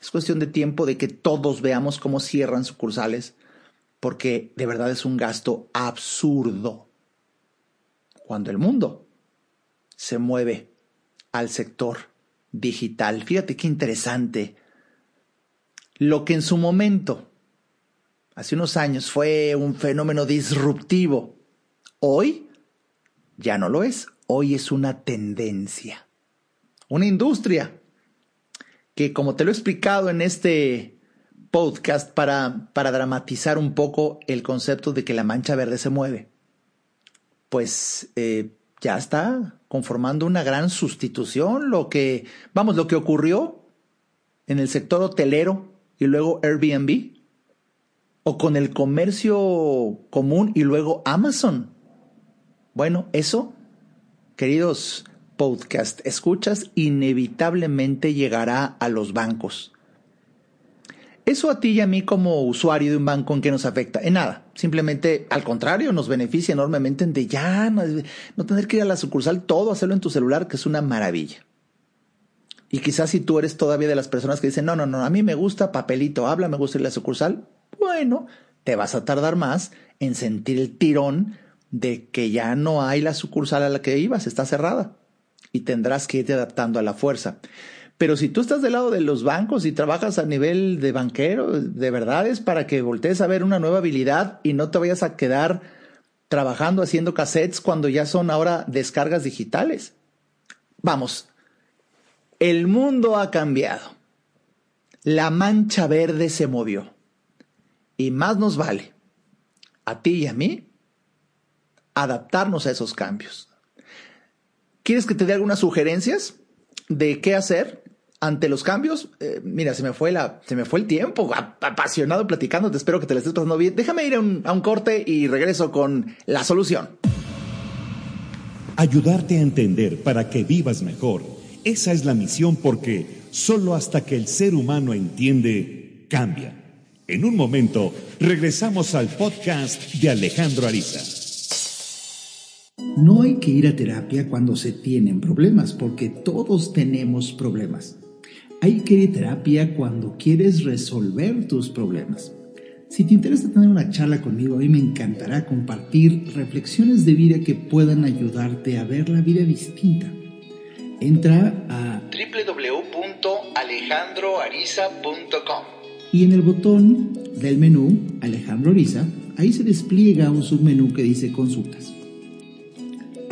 Es cuestión de tiempo de que todos veamos cómo cierran sucursales, porque de verdad es un gasto absurdo cuando el mundo se mueve al sector digital. Fíjate qué interesante. Lo que en su momento, hace unos años, fue un fenómeno disruptivo, hoy ya no lo es. Hoy es una tendencia, una industria que, como te lo he explicado en este podcast para, para dramatizar un poco el concepto de que la mancha verde se mueve, pues eh, ya está conformando una gran sustitución. Lo que, vamos, lo que ocurrió en el sector hotelero y luego Airbnb, o con el comercio común y luego Amazon. Bueno, eso, queridos podcast escuchas, inevitablemente llegará a los bancos. Eso a ti y a mí como usuario de un banco en qué nos afecta? En nada. Simplemente, al contrario, nos beneficia enormemente de ya no, no, tener que ir a la sucursal, todo hacerlo en tu celular, que es una maravilla. Y quizás si tú eres todavía de las personas que dicen, no, no, no, a mí me gusta papelito, habla, me gusta ir a la sucursal, bueno, te vas a tardar más en sentir el tirón de que ya no hay la sucursal a la que ibas, está cerrada. Y tendrás que irte adaptando a la fuerza. Pero si tú estás del lado de los bancos y trabajas a nivel de banquero, de verdad es para que voltees a ver una nueva habilidad y no te vayas a quedar trabajando haciendo cassettes cuando ya son ahora descargas digitales. Vamos, el mundo ha cambiado. La mancha verde se movió. Y más nos vale, a ti y a mí, adaptarnos a esos cambios. ¿Quieres que te dé algunas sugerencias de qué hacer? ante los cambios, eh, mira, se me fue la, se me fue el tiempo, apasionado platicando, te espero que te la estés pasando bien. Déjame ir a un, a un corte y regreso con la solución. ayudarte a entender para que vivas mejor. Esa es la misión porque solo hasta que el ser humano entiende, cambia. En un momento, regresamos al podcast de Alejandro Ariza. No hay que ir a terapia cuando se tienen problemas, porque todos tenemos problemas. Hay que ir a terapia cuando quieres resolver tus problemas. Si te interesa tener una charla conmigo, a mí me encantará compartir reflexiones de vida que puedan ayudarte a ver la vida distinta. Entra a www.alejandroariza.com y en el botón del menú Alejandro Ariza, ahí se despliega un submenú que dice consultas.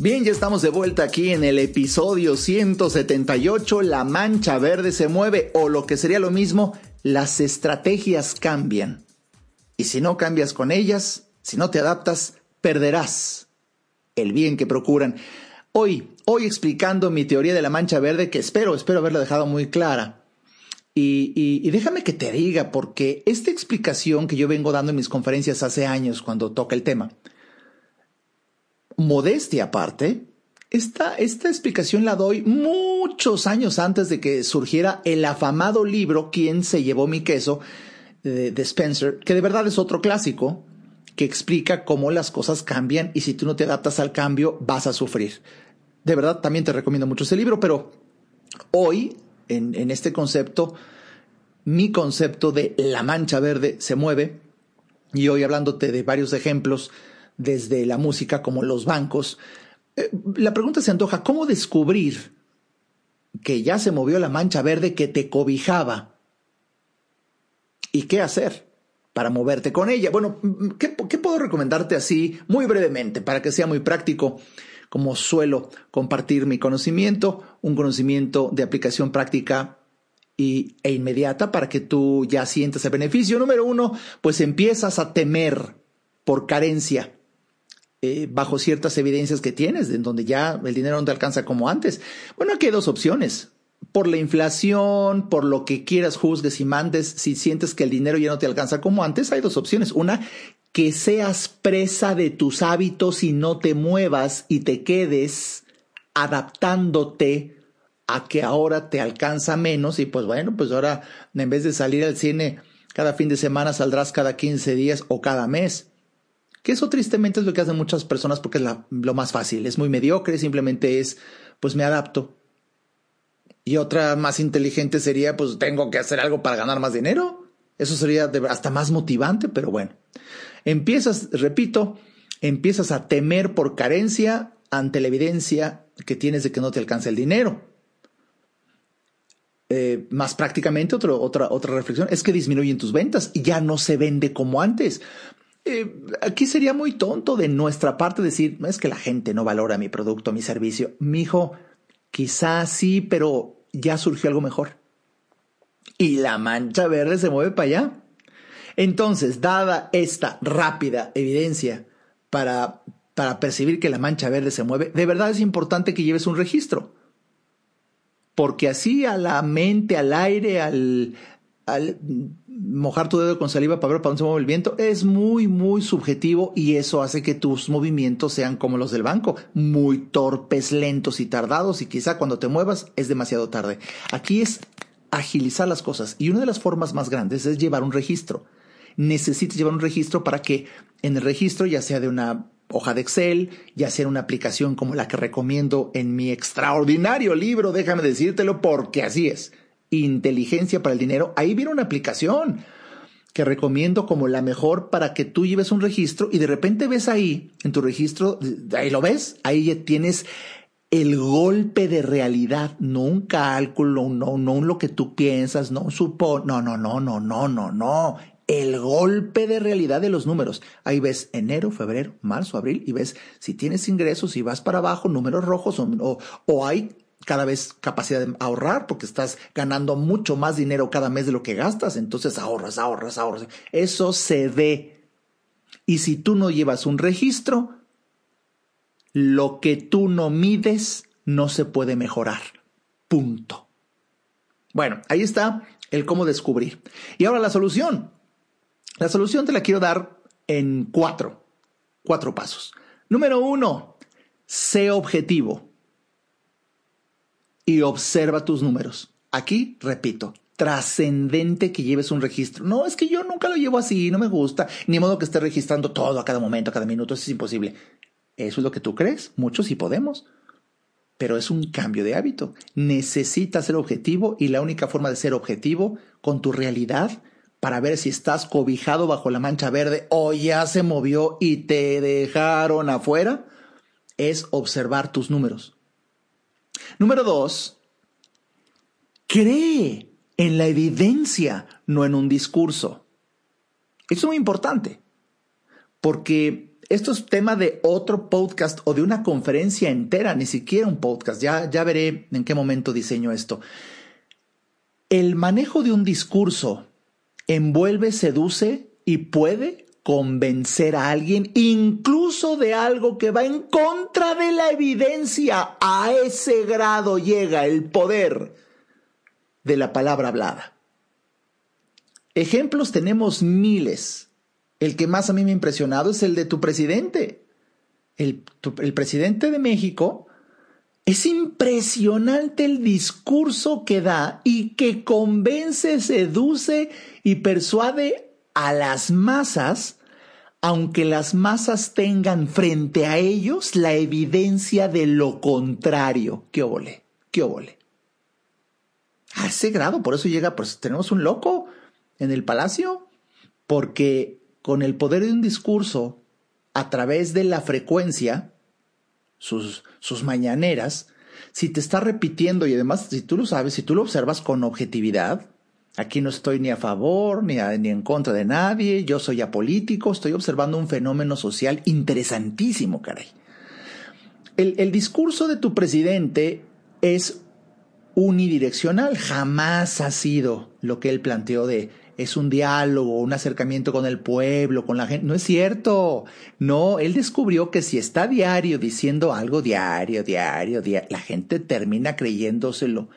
Bien, ya estamos de vuelta aquí en el episodio 178, La mancha verde se mueve o lo que sería lo mismo, las estrategias cambian. Y si no cambias con ellas, si no te adaptas, perderás el bien que procuran. Hoy, hoy explicando mi teoría de la mancha verde, que espero, espero haberla dejado muy clara. Y, y, déjame que te diga, porque esta explicación que yo vengo dando en mis conferencias hace años cuando toca el tema, modestia aparte, esta, esta explicación la doy muchos años antes de que surgiera el afamado libro ¿Quién se llevó mi queso? de, Spencer, que de verdad es otro clásico, que explica cómo las cosas cambian y si tú no te adaptas al cambio vas a sufrir. De verdad, también te recomiendo mucho ese libro, pero hoy, en, en este concepto, mi concepto de la mancha verde se mueve, y hoy hablándote de varios ejemplos, desde la música como los bancos, eh, la pregunta se antoja, ¿cómo descubrir que ya se movió la mancha verde que te cobijaba? ¿Y qué hacer? para moverte con ella. Bueno, ¿qué, puedo recomendarte así muy brevemente para que sea muy práctico? Como suelo compartir mi conocimiento, un conocimiento de aplicación práctica y, e inmediata para que tú ya sientas el beneficio. Número uno, pues empiezas a temer por carencia. Eh, bajo ciertas evidencias que tienes, en donde ya el dinero no te alcanza como antes. Bueno, aquí hay dos opciones por la inflación, por lo que quieras, juzgues y mandes, si sientes que el dinero ya no te alcanza como antes, hay dos opciones. Una, que seas presa de tus hábitos y no te muevas y te quedes adaptándote a que ahora te alcanza menos y pues bueno, pues ahora en vez de salir al cine cada fin de semana saldrás cada 15 días o cada mes. Que eso tristemente es lo que hacen muchas personas porque es lo más fácil, es muy mediocre, simplemente es pues me adapto y otra más inteligente sería, pues tengo que hacer algo para ganar más dinero. Eso sería hasta más motivante, pero bueno. Empiezas, repito, empiezas a temer por carencia ante la evidencia que tienes de que no te alcanza el dinero. Eh, más prácticamente, otra, otra reflexión es que disminuyen tus ventas y ya no se vende como antes. Eh, aquí sería muy tonto de nuestra parte decir, es que la gente no valora mi producto, mi servicio. Mi hijo, quizás sí, pero ya surgió algo mejor. Y la mancha verde se mueve para allá. Entonces, dada esta rápida evidencia para, para percibir que la mancha verde se mueve, de verdad es importante que lleves un registro. Porque así a la mente, al aire, al, al mojar tu dedo con saliva para ver para dónde se mueve el viento es muy, muy subjetivo y eso hace que tus movimientos sean como los del banco, muy torpes, lentos y tardados y quizá cuando te muevas es demasiado tarde. Aquí es agilizar las cosas y una de las formas más grandes es llevar un registro. Necesitas llevar un registro para que en el registro, ya sea de una hoja de Excel, ya sea una aplicación como la que recomiendo en mi extraordinario libro, déjame decírtelo porque así es inteligencia para el dinero, ahí viene una aplicación que recomiendo como la mejor para que tú lleves un registro y de repente ves ahí, en tu registro, ahí lo ves, ahí ya tienes el golpe de realidad, no un cálculo, no, no lo que tú piensas, no supone, no, no, no, no, no, no, no, el golpe de realidad de los números. Ahí ves enero, febrero, marzo, abril y ves si tienes ingresos, si vas para abajo, números rojos o, o hay cada vez capacidad de ahorrar porque estás ganando mucho más dinero cada mes de lo que gastas, entonces ahorras, ahorras, ahorras. Eso se ve. Y si tú no llevas un registro, lo que tú no mides no se puede mejorar. Punto. Bueno, ahí está el cómo descubrir. Y ahora la solución. La solución te la quiero dar en cuatro, cuatro pasos. Número uno, sé objetivo y observa tus números. Aquí, repito, trascendente que lleves un registro. No, es que yo nunca lo llevo así, no me gusta, ni modo que esté registrando todo a cada momento, a cada minuto, eso es imposible. Eso es lo que tú crees, muchos sí podemos. Pero es un cambio de hábito. Necesitas ser objetivo y la única forma de ser objetivo con tu realidad para ver si estás cobijado bajo la mancha verde o ya se movió y te dejaron afuera, es observar tus números. Número dos, cree en la evidencia, no en un discurso. Esto es muy importante, porque esto es tema de otro podcast o de una conferencia entera, ni siquiera un podcast. Ya, ya veré en qué momento diseño esto. El manejo de un discurso envuelve, seduce y puede convencer a alguien incluso de algo que va en contra de la evidencia. A ese grado llega el poder de la palabra hablada. Ejemplos tenemos miles. El que más a mí me ha impresionado es el de tu presidente. El, el presidente de México es impresionante el discurso que da y que convence, seduce y persuade a las masas, aunque las masas tengan frente a ellos la evidencia de lo contrario. ¿Qué ole? ¿Qué ole? A ese grado, por eso llega, pues tenemos un loco en el palacio, porque con el poder de un discurso, a través de la frecuencia, sus, sus mañaneras, si te está repitiendo y además si tú lo sabes, si tú lo observas con objetividad, aquí no estoy ni a favor ni, ni en contra de nadie, yo soy apolítico, estoy observando un fenómeno social interesantísimo, caray. El, el discurso de tu presidente es unidireccional, jamás ha sido lo que él planteó de es un diálogo, un acercamiento con el pueblo, con la gente. No es cierto. No, él descubrió que si está diario diciendo algo diario, diario, diario, la gente termina creyéndoselo.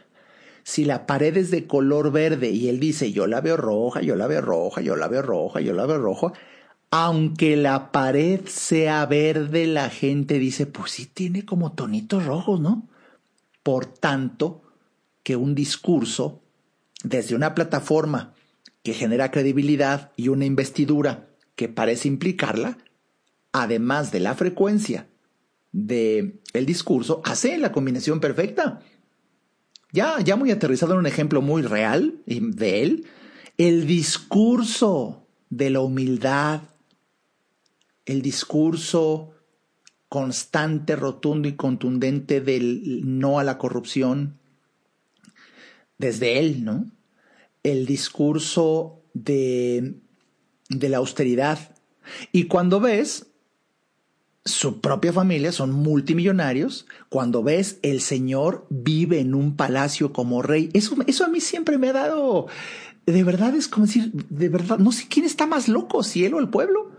Si la pared es de color verde y él dice yo la veo roja, yo la veo roja, yo la veo roja, yo la veo roja, aunque la pared sea verde, la gente dice, pues sí tiene como tonitos rojos, ¿no? Por tanto, que un discurso desde una plataforma que genera credibilidad y una investidura que parece implicarla, además de la frecuencia del el discurso, hace la combinación perfecta. Ya, ya muy aterrizado en un ejemplo muy real de él, el discurso de la humildad, el discurso constante, rotundo y contundente del no a la corrupción, desde él, ¿no? el discurso de, de la austeridad. Y cuando ves su propia familia, son multimillonarios, cuando ves el Señor vive en un palacio como rey, eso, eso a mí siempre me ha dado, de verdad es como decir, de verdad, no sé quién está más loco, si él o el pueblo.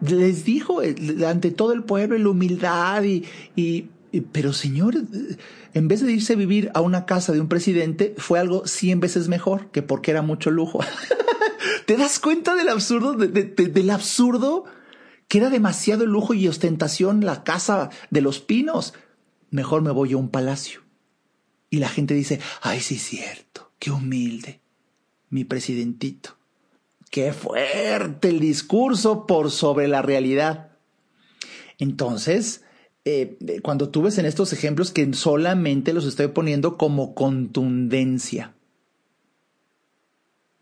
Les dijo eh, ante todo el pueblo la humildad y, y pero Señor, en vez de irse a vivir a una casa de un presidente, fue algo cien veces mejor que porque era mucho lujo. ¿Te das cuenta del absurdo, del absurdo? Que era demasiado lujo y ostentación la casa de los pinos. Mejor me voy a un palacio. Y la gente dice, ay, sí, cierto, qué humilde, mi presidentito. Qué fuerte el discurso por sobre la realidad. Entonces, eh, cuando tú ves en estos ejemplos que solamente los estoy poniendo como contundencia.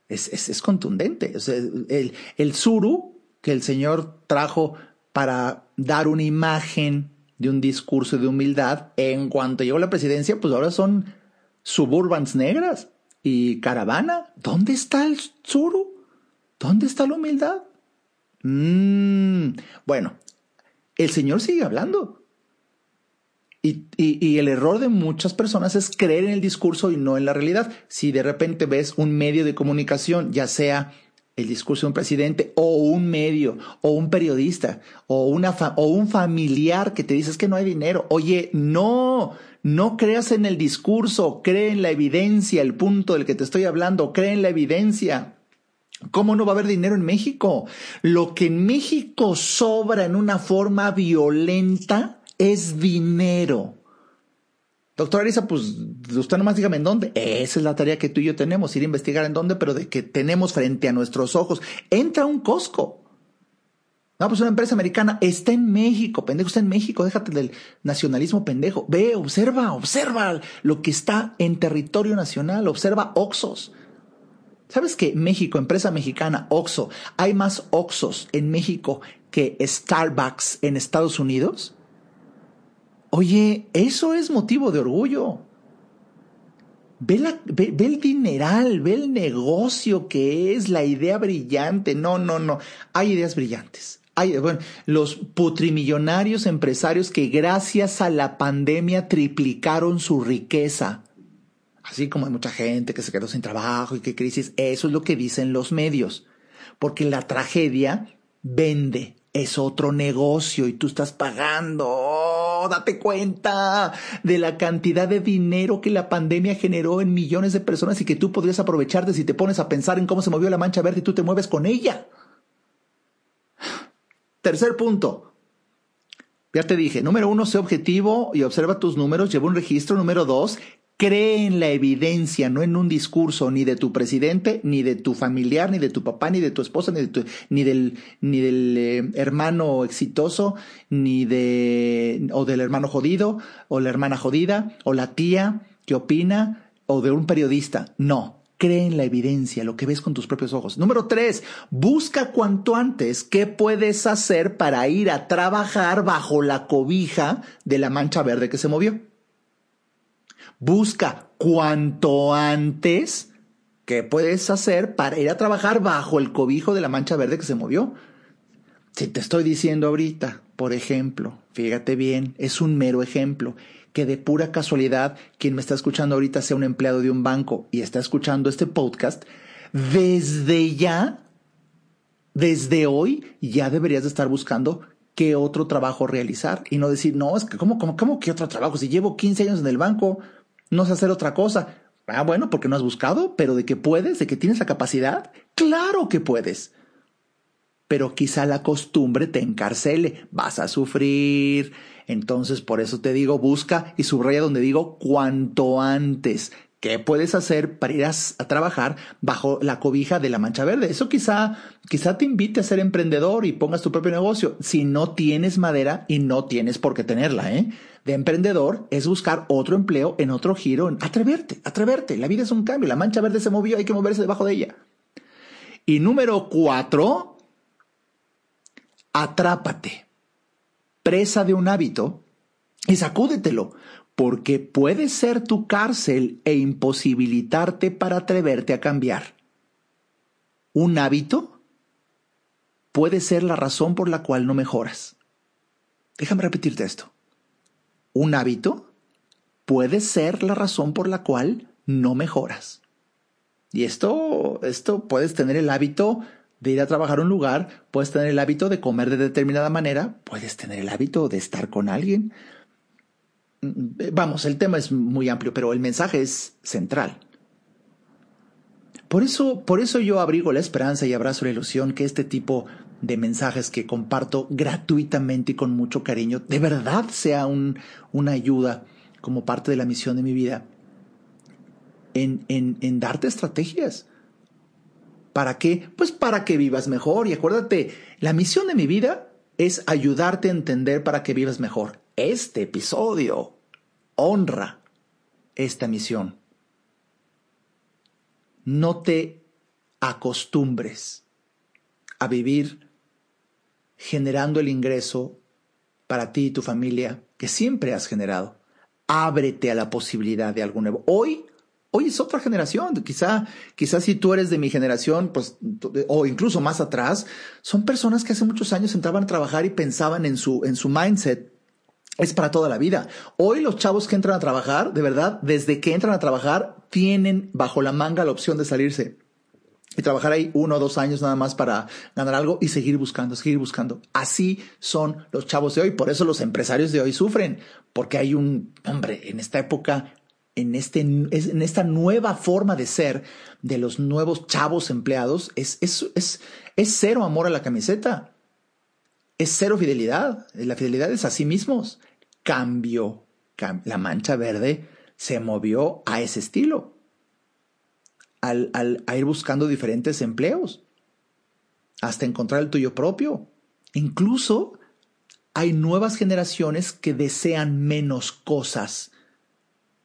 Es, es, contundente. el, el suru que el Señor trajo para dar una imagen de un discurso de humildad, en cuanto llegó la presidencia, pues ahora son suburbans negras y caravana. ¿Dónde está el suru? ¿Dónde está la humildad? Mm, bueno, el Señor sigue hablando. Y, y, el error de muchas personas es creer en el discurso y no en la realidad. Si de repente ves un medio de comunicación, ya sea el discurso de un presidente o un medio o un periodista o, una o un familiar que te dice que no hay dinero. Oye, no, no creas en el discurso, cree en la evidencia, el punto del que te estoy hablando, cree en la evidencia. ¿Cómo no va a haber dinero en México? Lo que en México sobra en una forma violenta es dinero. Doctora Arisa, pues usted nomás dígame en dónde. Esa es la tarea que tú y yo tenemos, ir a investigar en dónde, pero de que tenemos frente a nuestros ojos. Entra un Costco. No, pues una empresa americana está en México, pendejo, está en México, déjate del nacionalismo pendejo. Ve, observa, observa lo que está en territorio nacional, observa Oxos. ¿Sabes que México, empresa mexicana, Oxo, hay más Oxos en México que Starbucks en Estados Unidos? Oye, eso es motivo de orgullo. Ve, el dineral, ve el negocio que es, la idea brillante. No, no, no. Hay ideas brillantes. Hay, bueno, los putrimillonarios empresarios que gracias a la pandemia triplicaron su riqueza. Así como hay mucha gente que se quedó sin trabajo y que crisis. Eso es lo que dicen los medios. Porque la tragedia vende, es otro negocio y tú estás pagando. Date cuenta de la cantidad de dinero que la pandemia generó en millones de personas y que tú podrías aprovecharte si te pones a pensar en cómo se movió la mancha verde y tú te mueves con ella. Tercer punto. Ya te dije, número uno, sé objetivo y observa tus números, lleva un registro. Número dos, cree en la evidencia, no en un discurso ni de tu presidente, ni de tu familiar, ni de tu papá, ni de tu esposa, ni, de tu, ni del, ni del eh, hermano exitoso, ni de, o del hermano jodido, o la hermana jodida, o la tía que opina, o de un periodista. No. Cree en la evidencia, lo que ves con tus propios ojos. Número tres, busca cuanto antes qué puedes hacer para ir a trabajar bajo la cobija de la mancha verde que se movió. Busca cuanto antes qué puedes hacer para ir a trabajar bajo el cobijo de la mancha verde que se movió. Si te estoy diciendo ahorita, por ejemplo, fíjate bien, es un mero ejemplo, que de pura casualidad quien me está escuchando ahorita sea un empleado de un banco y está escuchando este podcast, desde ya, desde hoy, ya deberías de estar buscando qué otro trabajo realizar y no decir, no, es que, ¿cómo, cómo, cómo qué otro trabajo? Si llevo 15 años en el banco, no sé hacer otra cosa. Ah, bueno, porque no has buscado, pero de que puedes, de que tienes la capacidad, claro que puedes. Pero quizá la costumbre te encarcele, vas a sufrir. Entonces, por eso te digo, busca y subraya donde digo cuanto antes. ¿Qué puedes hacer para ir a, trabajar bajo la cobija de la mancha verde? Eso quizá, quizá te invite a ser emprendedor y pongas tu propio negocio. Si no tienes madera y no tienes por qué tenerla, ¿eh? De emprendedor es buscar otro empleo en otro giro, atreverte, atreverte. La vida es un cambio. La mancha verde se movió, hay que moverse debajo de ella. Y número cuatro, atrápate. Presa de un hábito y sacúdetelo porque puede ser tu cárcel e imposibilitarte para atreverte a cambiar. Un hábito puede ser la razón por la cual no mejoras. Déjame repetirte esto. Un hábito puede ser la razón por la cual no mejoras. Y esto, esto puedes tener el hábito de ir a trabajar a un lugar, puedes tener el hábito de comer de determinada manera, puedes tener el hábito de estar con alguien, vamos, el tema es muy amplio, pero el mensaje es central. Por eso, por eso yo abrigo la esperanza y abrazo la ilusión que este tipo de mensajes que comparto gratuitamente y con mucho cariño, de verdad sea una ayuda como parte de la misión de mi vida en, en, en darte estrategias. ¿Para qué? Pues para que vivas mejor. Y acuérdate, la misión de mi vida es ayudarte a entender para que vivas mejor este episodio honra esta misión. No te acostumbres a vivir generando el ingreso para ti y tu familia que siempre has generado. Ábrete a la posibilidad de algo nuevo. Hoy, hoy es otra generación. Quizá, quizá si tú eres de mi generación, pues, o incluso más atrás, son personas que hace muchos años entraban a trabajar y pensaban en su, en su mindset es para toda la vida. Hoy los chavos que entran a trabajar, de verdad, desde que entran a trabajar, tienen bajo la manga la opción de salirse y trabajar ahí uno o dos años nada más para ganar algo y seguir buscando, seguir buscando. Así son los chavos de hoy. Por eso los empresarios de hoy sufren, porque hay un, hombre, en esta época, en, este, en esta nueva forma de ser de los nuevos chavos empleados, es, es, es, es cero amor a la camiseta. Es cero fidelidad. La fidelidad es a sí mismos. Cambio. La mancha verde se movió a ese estilo al, al, a ir buscando diferentes empleos hasta encontrar el tuyo propio. Incluso hay nuevas generaciones que desean menos cosas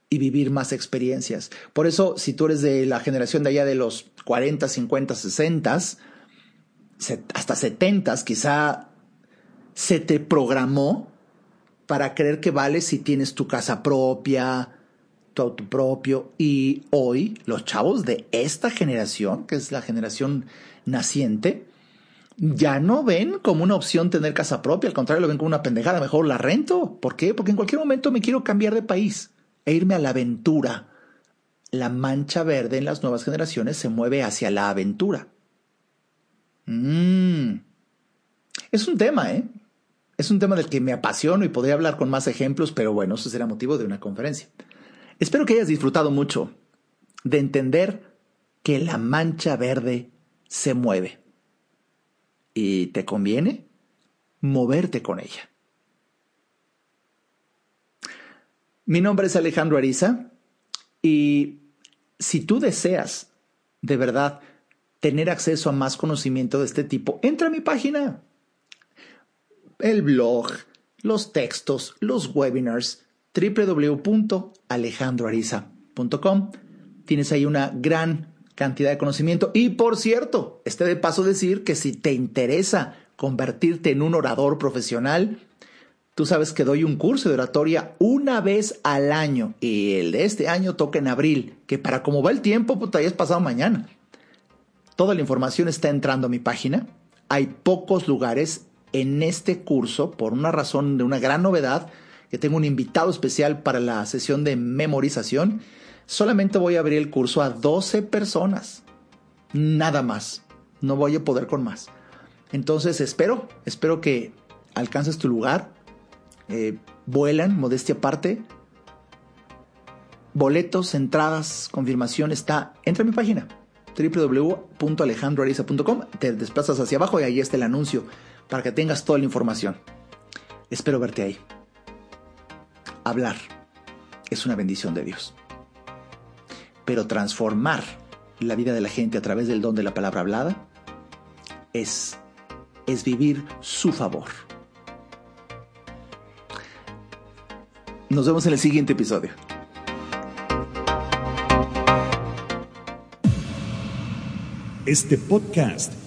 y vivir más experiencias. Por eso, si tú eres de la generación de allá de los 40, 50, 60, hasta 70, quizá se te programó para creer que vales si tienes tu casa propia, tu propio. Y hoy los chavos de esta generación, que es la generación naciente, ya no ven como una opción tener casa propia, al contrario lo ven como una pendejada, mejor la rento. ¿Por qué? Porque en cualquier momento me quiero cambiar de país e irme a la aventura. La mancha verde en las nuevas generaciones se mueve hacia la aventura. Mm. Es un tema, ¿eh? Es un tema del que me apasiono y podría hablar con más ejemplos, pero bueno, eso será motivo de una conferencia. Espero que hayas disfrutado mucho de entender que la mancha verde se mueve y te conviene moverte con ella. Mi nombre es Alejandro Ariza y si tú deseas de verdad tener acceso a más conocimiento de este tipo, entra a mi página. El blog, los textos, los webinars, www.alejandroariza.com. Tienes ahí una gran cantidad de conocimiento. Y por cierto, este de paso decir que si te interesa convertirte en un orador profesional, tú sabes que doy un curso de oratoria una vez al año y el de este año toca en abril, que para como va el tiempo, puta, ya es pasado mañana. Toda la información está entrando a mi página. Hay pocos lugares en este curso por una razón de una gran novedad que tengo un invitado especial para la sesión de memorización, solamente voy a abrir el curso a 12 personas. Nada más. No voy a poder con más. Entonces espero, espero que alcances tu lugar. Eh, vuelan, modestia aparte. Boletos, entradas, confirmación está. Entra a mi página www.alejandroariza.com. Te desplazas hacia abajo y ahí está el anuncio para que tengas toda la información. Espero verte ahí hablar es una bendición de Dios. Pero transformar la vida de la gente a través del don de la palabra hablada es, es vivir su favor. Nos vemos en el siguiente episodio. Este podcast